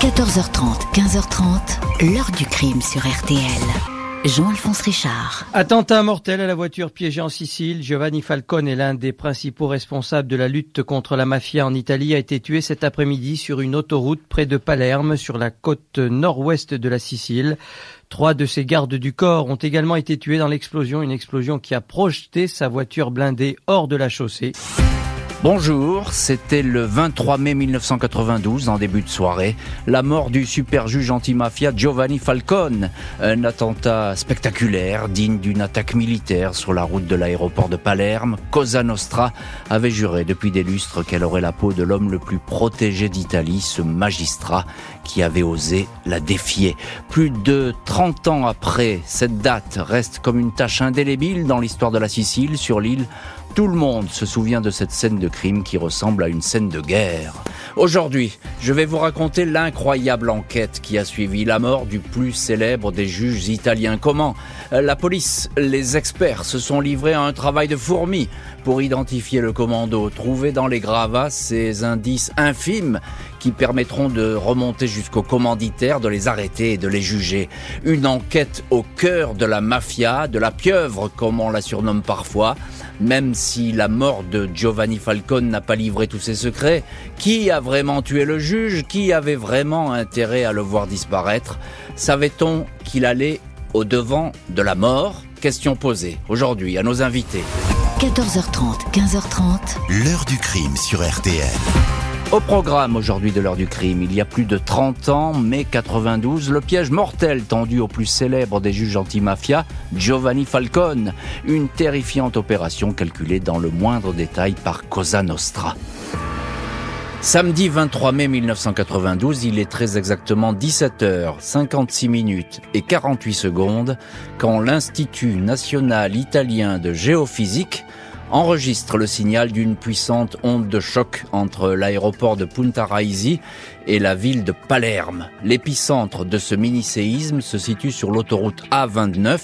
14h30, 15h30, l'heure du crime sur RTL. Jean-Alphonse Richard. Attentat mortel à la voiture piégée en Sicile. Giovanni Falcone est l'un des principaux responsables de la lutte contre la mafia en Italie, a été tué cet après-midi sur une autoroute près de Palerme, sur la côte nord-ouest de la Sicile. Trois de ses gardes du corps ont également été tués dans l'explosion, une explosion qui a projeté sa voiture blindée hors de la chaussée. Bonjour, c'était le 23 mai 1992, en début de soirée, la mort du super juge antimafia Giovanni Falcone. Un attentat spectaculaire, digne d'une attaque militaire sur la route de l'aéroport de Palerme. Cosa Nostra avait juré depuis des lustres qu'elle aurait la peau de l'homme le plus protégé d'Italie, ce magistrat qui avait osé la défier. Plus de 30 ans après, cette date reste comme une tache indélébile dans l'histoire de la Sicile, sur l'île tout le monde se souvient de cette scène de crime qui ressemble à une scène de guerre. Aujourd'hui, je vais vous raconter l'incroyable enquête qui a suivi la mort du plus célèbre des juges italiens. Comment la police, les experts se sont livrés à un travail de fourmi pour identifier le commando, trouver dans les gravats ces indices infimes qui permettront de remonter jusqu'au commanditaire, de les arrêter et de les juger. Une enquête au cœur de la mafia, de la pieuvre comme on la surnomme parfois, même si la mort de Giovanni Falcone n'a pas livré tous ses secrets, qui a vraiment tué le juge? Qui avait vraiment intérêt à le voir disparaître? Savait-on qu'il allait au devant de la mort? Question posée aujourd'hui à nos invités. 14h30, 15h30. L'heure du crime sur RTL. Au programme aujourd'hui de l'heure du crime, il y a plus de 30 ans, mai 92, le piège mortel tendu au plus célèbre des juges antimafia, Giovanni Falcone. Une terrifiante opération calculée dans le moindre détail par Cosa Nostra. Samedi 23 mai 1992, il est très exactement 17h, 56 minutes et 48 secondes quand l'Institut national italien de géophysique enregistre le signal d'une puissante onde de choc entre l'aéroport de Punta Raisi et la ville de Palerme. L'épicentre de ce mini-séisme se situe sur l'autoroute A29,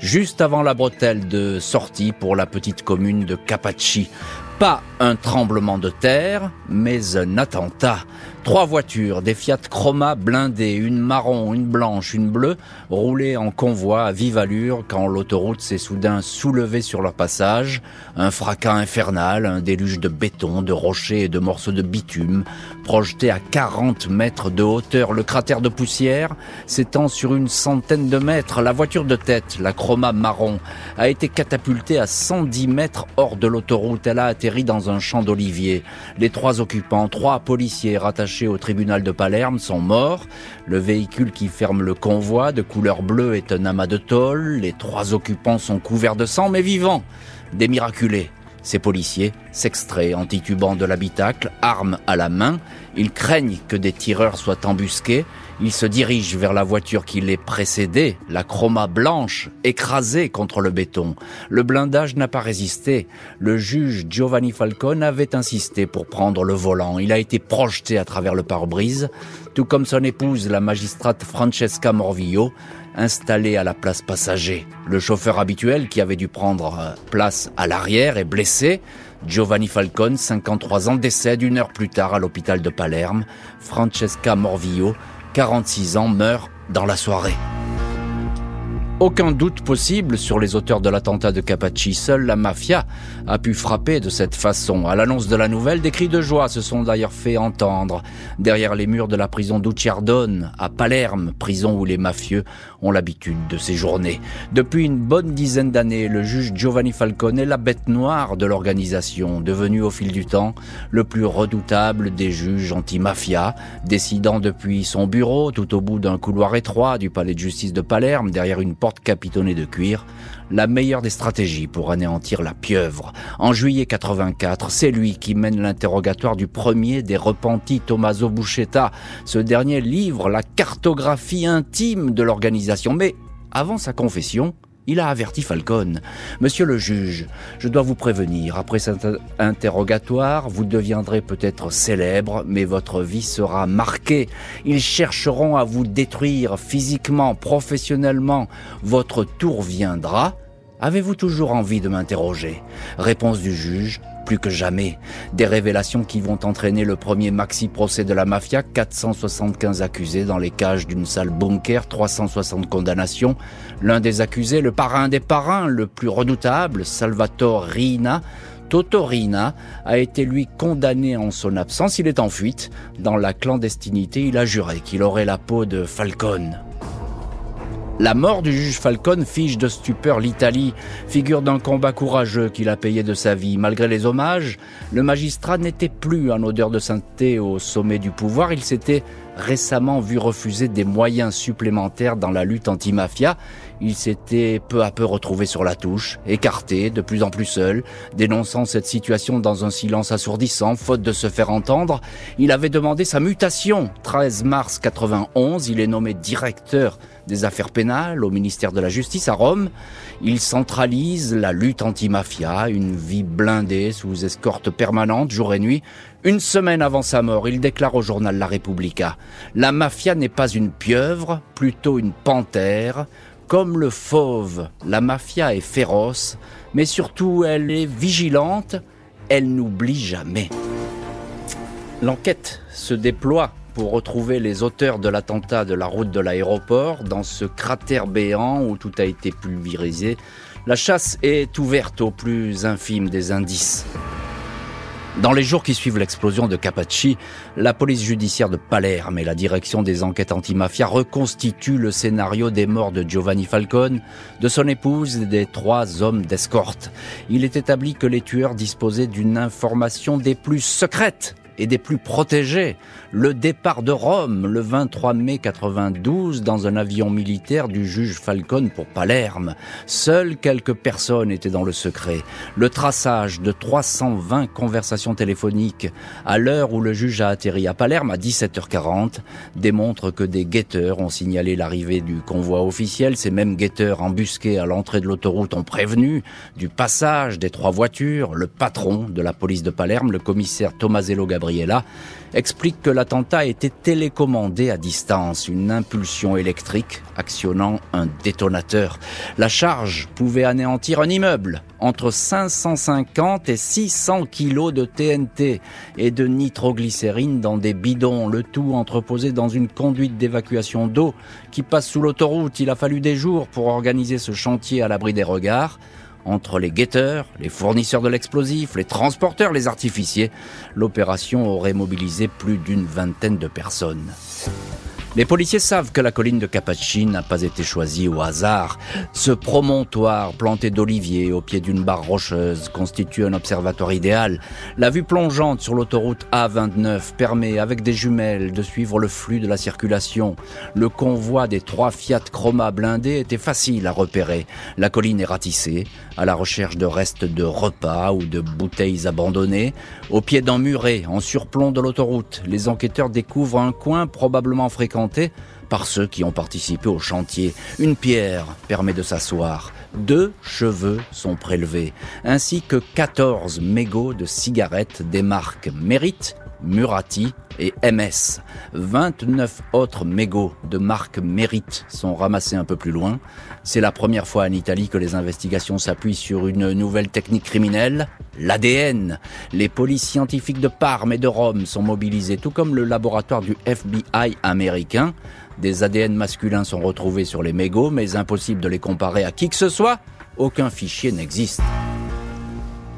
juste avant la bretelle de sortie pour la petite commune de Capacci. Pas un tremblement de terre, mais un attentat. Trois voitures, des Fiat Chroma blindées, une marron, une blanche, une bleue, roulaient en convoi à vive allure quand l'autoroute s'est soudain soulevée sur leur passage. Un fracas infernal, un déluge de béton, de rochers et de morceaux de bitume, projeté à 40 mètres de hauteur. Le cratère de poussière s'étend sur une centaine de mètres. La voiture de tête, la Chroma marron, a été catapultée à 110 mètres hors de l'autoroute. Elle a atterri dans un champ d'oliviers. Les trois occupants, trois policiers rattachés au tribunal de Palerme sont morts. Le véhicule qui ferme le convoi de couleur bleue est un amas de tôle. Les trois occupants sont couverts de sang mais vivants. Des miraculés. Ces policiers s'extraient en titubant de l'habitacle, armes à la main. Ils craignent que des tireurs soient embusqués. Ils se dirigent vers la voiture qui les précédait, la chroma blanche, écrasée contre le béton. Le blindage n'a pas résisté. Le juge Giovanni Falcone avait insisté pour prendre le volant. Il a été projeté à travers le pare-brise, tout comme son épouse, la magistrate Francesca Morvillo, installé à la place passager. Le chauffeur habituel qui avait dû prendre euh, place à l'arrière est blessé. Giovanni Falcone, 53 ans, décède une heure plus tard à l'hôpital de Palerme. Francesca Morvillo, 46 ans, meurt dans la soirée. Aucun doute possible sur les auteurs de l'attentat de Capacci. Seule la mafia a pu frapper de cette façon. À l'annonce de la nouvelle, des cris de joie se sont d'ailleurs fait entendre derrière les murs de la prison d'Ucciardone, à Palerme, prison où les mafieux ont l'habitude de séjourner. Depuis une bonne dizaine d'années, le juge Giovanni Falcone est la bête noire de l'organisation, devenu au fil du temps le plus redoutable des juges anti-mafia, décidant depuis son bureau, tout au bout d'un couloir étroit du palais de justice de Palerme, derrière une porte porte de cuir, la meilleure des stratégies pour anéantir la pieuvre. En juillet 84, c'est lui qui mène l'interrogatoire du premier des repentis Tommaso Buscetta. Ce dernier livre la cartographie intime de l'organisation. Mais avant sa confession, il a averti Falcone. Monsieur le juge, je dois vous prévenir, après cet interrogatoire, vous deviendrez peut-être célèbre, mais votre vie sera marquée. Ils chercheront à vous détruire physiquement, professionnellement. Votre tour viendra. Avez-vous toujours envie de m'interroger? Réponse du juge. Plus que jamais. Des révélations qui vont entraîner le premier maxi-procès de la mafia, 475 accusés dans les cages d'une salle bunker, 360 condamnations. L'un des accusés, le parrain des parrains, le plus redoutable, Salvatore Rina, Totorina a été lui condamné en son absence. Il est en fuite. Dans la clandestinité, il a juré qu'il aurait la peau de Falcone. La mort du juge Falcone fige de stupeur l'Italie, figure d'un combat courageux qu'il a payé de sa vie. Malgré les hommages, le magistrat n'était plus en odeur de sainteté au sommet du pouvoir, il s'était récemment vu refuser des moyens supplémentaires dans la lutte anti-mafia. Il s'était peu à peu retrouvé sur la touche, écarté, de plus en plus seul, dénonçant cette situation dans un silence assourdissant, faute de se faire entendre. Il avait demandé sa mutation. 13 mars 91, il est nommé directeur des affaires pénales au ministère de la Justice à Rome. Il centralise la lutte anti-mafia, une vie blindée sous escorte permanente jour et nuit. Une semaine avant sa mort, il déclare au journal La Repubblica La mafia n'est pas une pieuvre, plutôt une panthère. Comme le fauve, la mafia est féroce, mais surtout elle est vigilante, elle n'oublie jamais. L'enquête se déploie pour retrouver les auteurs de l'attentat de la route de l'aéroport dans ce cratère béant où tout a été pulvérisé. La chasse est ouverte au plus infime des indices. Dans les jours qui suivent l'explosion de Capacci, la police judiciaire de Palerme et la direction des enquêtes antimafia reconstituent le scénario des morts de Giovanni Falcone, de son épouse et des trois hommes d'escorte. Il est établi que les tueurs disposaient d'une information des plus secrètes et des plus protégés. Le départ de Rome le 23 mai 92 dans un avion militaire du juge Falcone pour Palerme. Seules quelques personnes étaient dans le secret. Le traçage de 320 conversations téléphoniques à l'heure où le juge a atterri à Palerme à 17h40 démontre que des guetteurs ont signalé l'arrivée du convoi officiel. Ces mêmes guetteurs embusqués à l'entrée de l'autoroute ont prévenu du passage des trois voitures. Le patron de la police de Palerme, le commissaire Tomasello Gabriel, Explique que l'attentat été télécommandé à distance, une impulsion électrique actionnant un détonateur. La charge pouvait anéantir un immeuble, entre 550 et 600 kilos de TNT et de nitroglycérine dans des bidons, le tout entreposé dans une conduite d'évacuation d'eau qui passe sous l'autoroute. Il a fallu des jours pour organiser ce chantier à l'abri des regards. Entre les guetteurs, les fournisseurs de l'explosif, les transporteurs, les artificiers, l'opération aurait mobilisé plus d'une vingtaine de personnes. Les policiers savent que la colline de Capacci n'a pas été choisie au hasard. Ce promontoire planté d'oliviers au pied d'une barre rocheuse constitue un observatoire idéal. La vue plongeante sur l'autoroute A29 permet, avec des jumelles, de suivre le flux de la circulation. Le convoi des trois Fiat Chroma blindés était facile à repérer. La colline est ratissée, à la recherche de restes de repas ou de bouteilles abandonnées. Au pied d'un muret, en surplomb de l'autoroute, les enquêteurs découvrent un coin probablement fréquenté par ceux qui ont participé au chantier. Une pierre permet de s'asseoir. Deux cheveux sont prélevés, ainsi que 14 mégots de cigarettes des marques Mérite, Murati et MS. 29 autres mégots de marque Mérite sont ramassés un peu plus loin. C'est la première fois en Italie que les investigations s'appuient sur une nouvelle technique criminelle, l'ADN. Les polices scientifiques de Parme et de Rome sont mobilisées, tout comme le laboratoire du FBI américain. Des ADN masculins sont retrouvés sur les mégots, mais impossible de les comparer à qui que ce soit. Aucun fichier n'existe.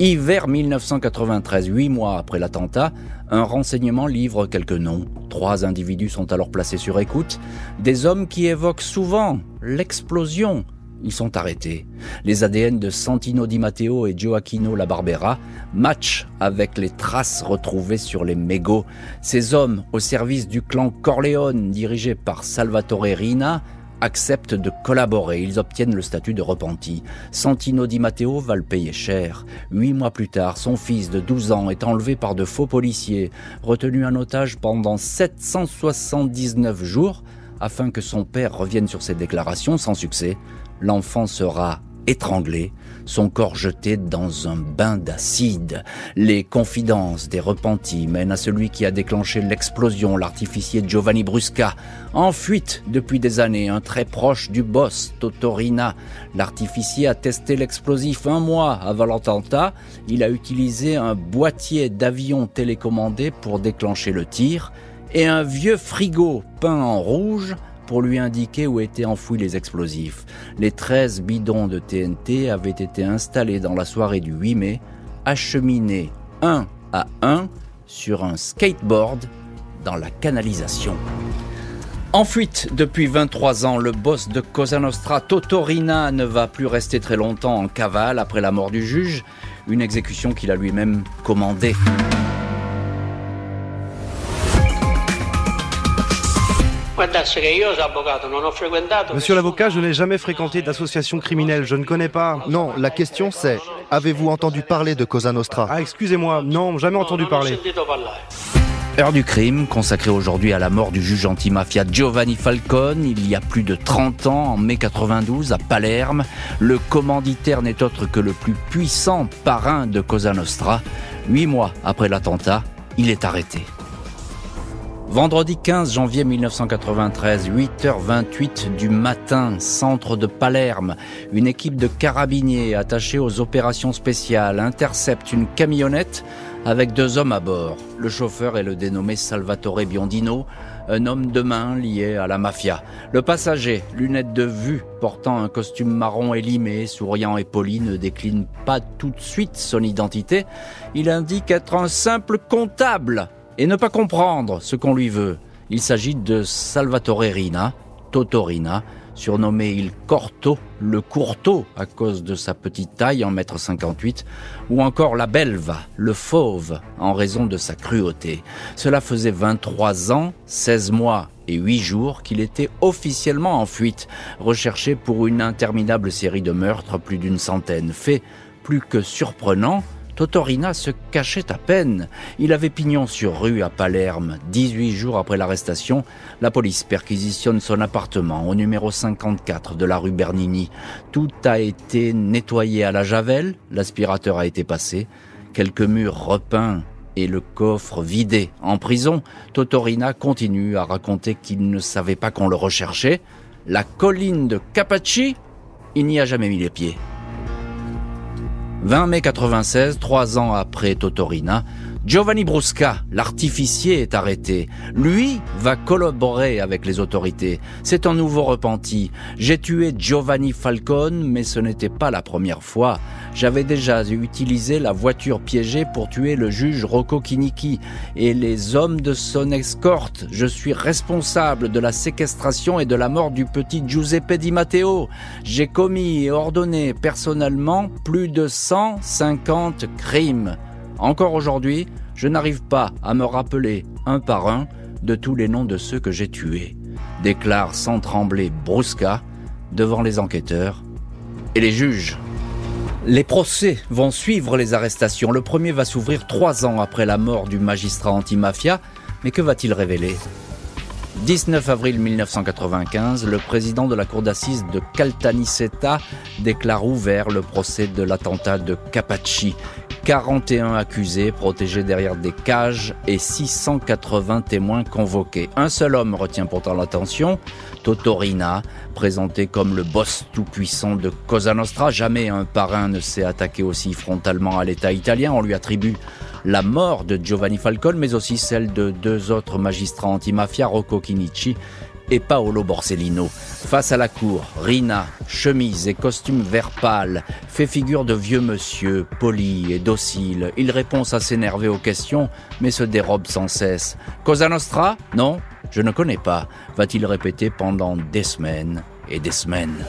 Hiver 1993, huit mois après l'attentat, un renseignement livre quelques noms. Trois individus sont alors placés sur écoute. Des hommes qui évoquent souvent l'explosion. Ils sont arrêtés. Les ADN de Santino Di Matteo et Gioacchino La Barbera matchent avec les traces retrouvées sur les mégots. Ces hommes, au service du clan Corleone, dirigé par Salvatore Rina, acceptent de collaborer. Ils obtiennent le statut de repenti. Santino Di Matteo va le payer cher. Huit mois plus tard, son fils de 12 ans est enlevé par de faux policiers, retenu en otage pendant 779 jours afin que son père revienne sur ses déclarations sans succès. L'enfant sera étranglé, son corps jeté dans un bain d'acide. Les confidences des repentis mènent à celui qui a déclenché l'explosion, l'artificier Giovanni Brusca, en fuite depuis des années, un très proche du boss, Totorina. L'artificier a testé l'explosif un mois avant l'attentat. Il a utilisé un boîtier d'avion télécommandé pour déclencher le tir et un vieux frigo peint en rouge pour lui indiquer où étaient enfouis les explosifs. Les 13 bidons de TNT avaient été installés dans la soirée du 8 mai, acheminés un à un sur un skateboard dans la canalisation. En fuite depuis 23 ans, le boss de Cosa Nostra, Totorina, ne va plus rester très longtemps en cavale après la mort du juge, une exécution qu'il a lui-même commandée. Monsieur l'avocat, je n'ai jamais fréquenté d'association criminelle, je ne connais pas. Non, la question c'est, avez-vous entendu parler de Cosa Nostra? Ah, excusez-moi, non, jamais entendu parler. Heure du crime, consacrée aujourd'hui à la mort du juge antimafia Giovanni Falcone, il y a plus de 30 ans, en mai 92, à Palerme. Le commanditaire n'est autre que le plus puissant parrain de Cosa Nostra. Huit mois après l'attentat, il est arrêté. Vendredi 15 janvier 1993, 8h28 du matin, centre de Palerme, une équipe de carabiniers attachés aux opérations spéciales intercepte une camionnette avec deux hommes à bord. Le chauffeur est le dénommé Salvatore Biondino, un homme de main lié à la mafia. Le passager, lunettes de vue, portant un costume marron élimé, souriant et poli, ne décline pas tout de suite son identité. Il indique être un simple comptable et ne pas comprendre ce qu'on lui veut. Il s'agit de Salvatore Rina, Totorina, surnommé Il Corto, le Courto à cause de sa petite taille en mètre 58, ou encore la Belva, le Fauve, en raison de sa cruauté. Cela faisait 23 ans, 16 mois et 8 jours qu'il était officiellement en fuite, recherché pour une interminable série de meurtres, plus d'une centaine. Fait plus que surprenant, Totorina se cachait à peine. Il avait pignon sur rue à Palerme. 18 jours après l'arrestation, la police perquisitionne son appartement au numéro 54 de la rue Bernini. Tout a été nettoyé à la javel, l'aspirateur a été passé, quelques murs repeints et le coffre vidé. En prison, Totorina continue à raconter qu'il ne savait pas qu'on le recherchait. La colline de Capaci, il n'y a jamais mis les pieds. 20 mai 96, trois ans après Totorina, Giovanni Brusca, l'artificier, est arrêté. Lui va collaborer avec les autorités. C'est un nouveau repenti. J'ai tué Giovanni Falcone, mais ce n'était pas la première fois. J'avais déjà utilisé la voiture piégée pour tuer le juge Rocco Kiniki et les hommes de son escorte. Je suis responsable de la séquestration et de la mort du petit Giuseppe Di Matteo. J'ai commis et ordonné personnellement plus de 150 crimes. Encore aujourd'hui, je n'arrive pas à me rappeler un par un de tous les noms de ceux que j'ai tués, déclare sans trembler Brusca devant les enquêteurs et les juges. Les procès vont suivre les arrestations. Le premier va s'ouvrir trois ans après la mort du magistrat antimafia. Mais que va-t-il révéler? 19 avril 1995, le président de la cour d'assises de Caltanissetta déclare ouvert le procès de l'attentat de Capaci. 41 accusés protégés derrière des cages et 680 témoins convoqués. Un seul homme retient pourtant l'attention, Totorina, présenté comme le boss tout-puissant de Cosa Nostra. Jamais un parrain ne s'est attaqué aussi frontalement à l'État italien. On lui attribue la mort de Giovanni Falcone, mais aussi celle de deux autres magistrats antimafia, Rocco Chinici et Paolo Borsellino. Face à la cour, Rina, chemise et costume vert pâle, fait figure de vieux monsieur, poli et docile. Il répond à s'énerver aux questions, mais se dérobe sans cesse. Cosa Nostra? Non, je ne connais pas, va-t-il répéter pendant des semaines et des semaines.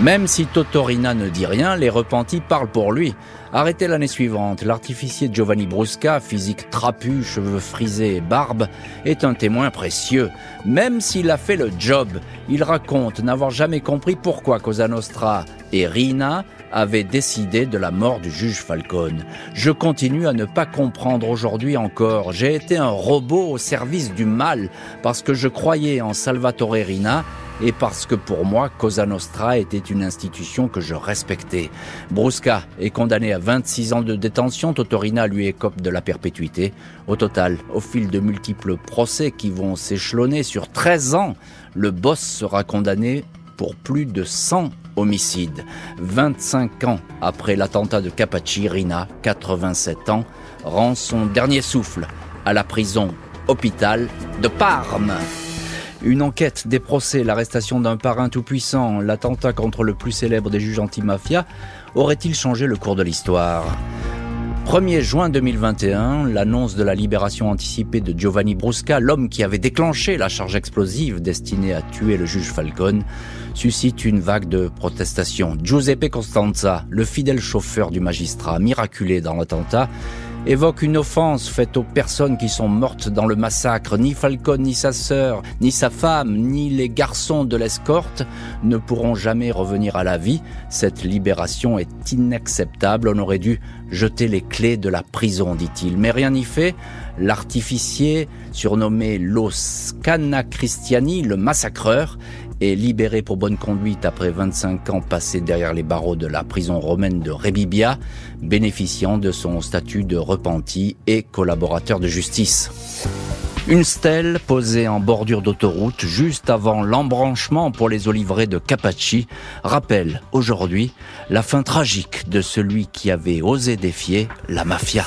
Même si Totorina ne dit rien, les repentis parlent pour lui. Arrêté l'année suivante, l'artificier Giovanni Brusca, physique trapu, cheveux frisés et barbe, est un témoin précieux. Même s'il a fait le job, il raconte n'avoir jamais compris pourquoi Cosa Nostra et Rina avaient décidé de la mort du juge Falcone. Je continue à ne pas comprendre aujourd'hui encore. J'ai été un robot au service du mal parce que je croyais en Salvatore Rina et parce que pour moi, Cosa Nostra était une institution que je respectais. Brusca est condamné à 26 ans de détention, Totorina lui écope de la perpétuité. Au total, au fil de multiples procès qui vont s'échelonner sur 13 ans, le boss sera condamné pour plus de 100 homicides. 25 ans après l'attentat de Capaci, Rina, 87 ans, rend son dernier souffle à la prison hôpital de Parme. Une enquête, des procès, l'arrestation d'un parrain tout-puissant, l'attentat contre le plus célèbre des juges anti-mafia, aurait-il changé le cours de l'histoire? 1er juin 2021, l'annonce de la libération anticipée de Giovanni Brusca, l'homme qui avait déclenché la charge explosive destinée à tuer le juge Falcone, suscite une vague de protestations. Giuseppe Costanza, le fidèle chauffeur du magistrat, miraculé dans l'attentat, évoque une offense faite aux personnes qui sont mortes dans le massacre. Ni Falcon, ni sa sœur, ni sa femme, ni les garçons de l'escorte ne pourront jamais revenir à la vie. Cette libération est inacceptable. On aurait dû jeter les clés de la prison, dit-il. Mais rien n'y fait. L'artificier, surnommé Los Cana Christiani, le massacreur, est libéré pour bonne conduite après 25 ans passés derrière les barreaux de la prison romaine de Rebibia, bénéficiant de son statut de repenti et collaborateur de justice. Une stèle posée en bordure d'autoroute juste avant l'embranchement pour les olivrés de Capaci rappelle aujourd'hui la fin tragique de celui qui avait osé défier la mafia.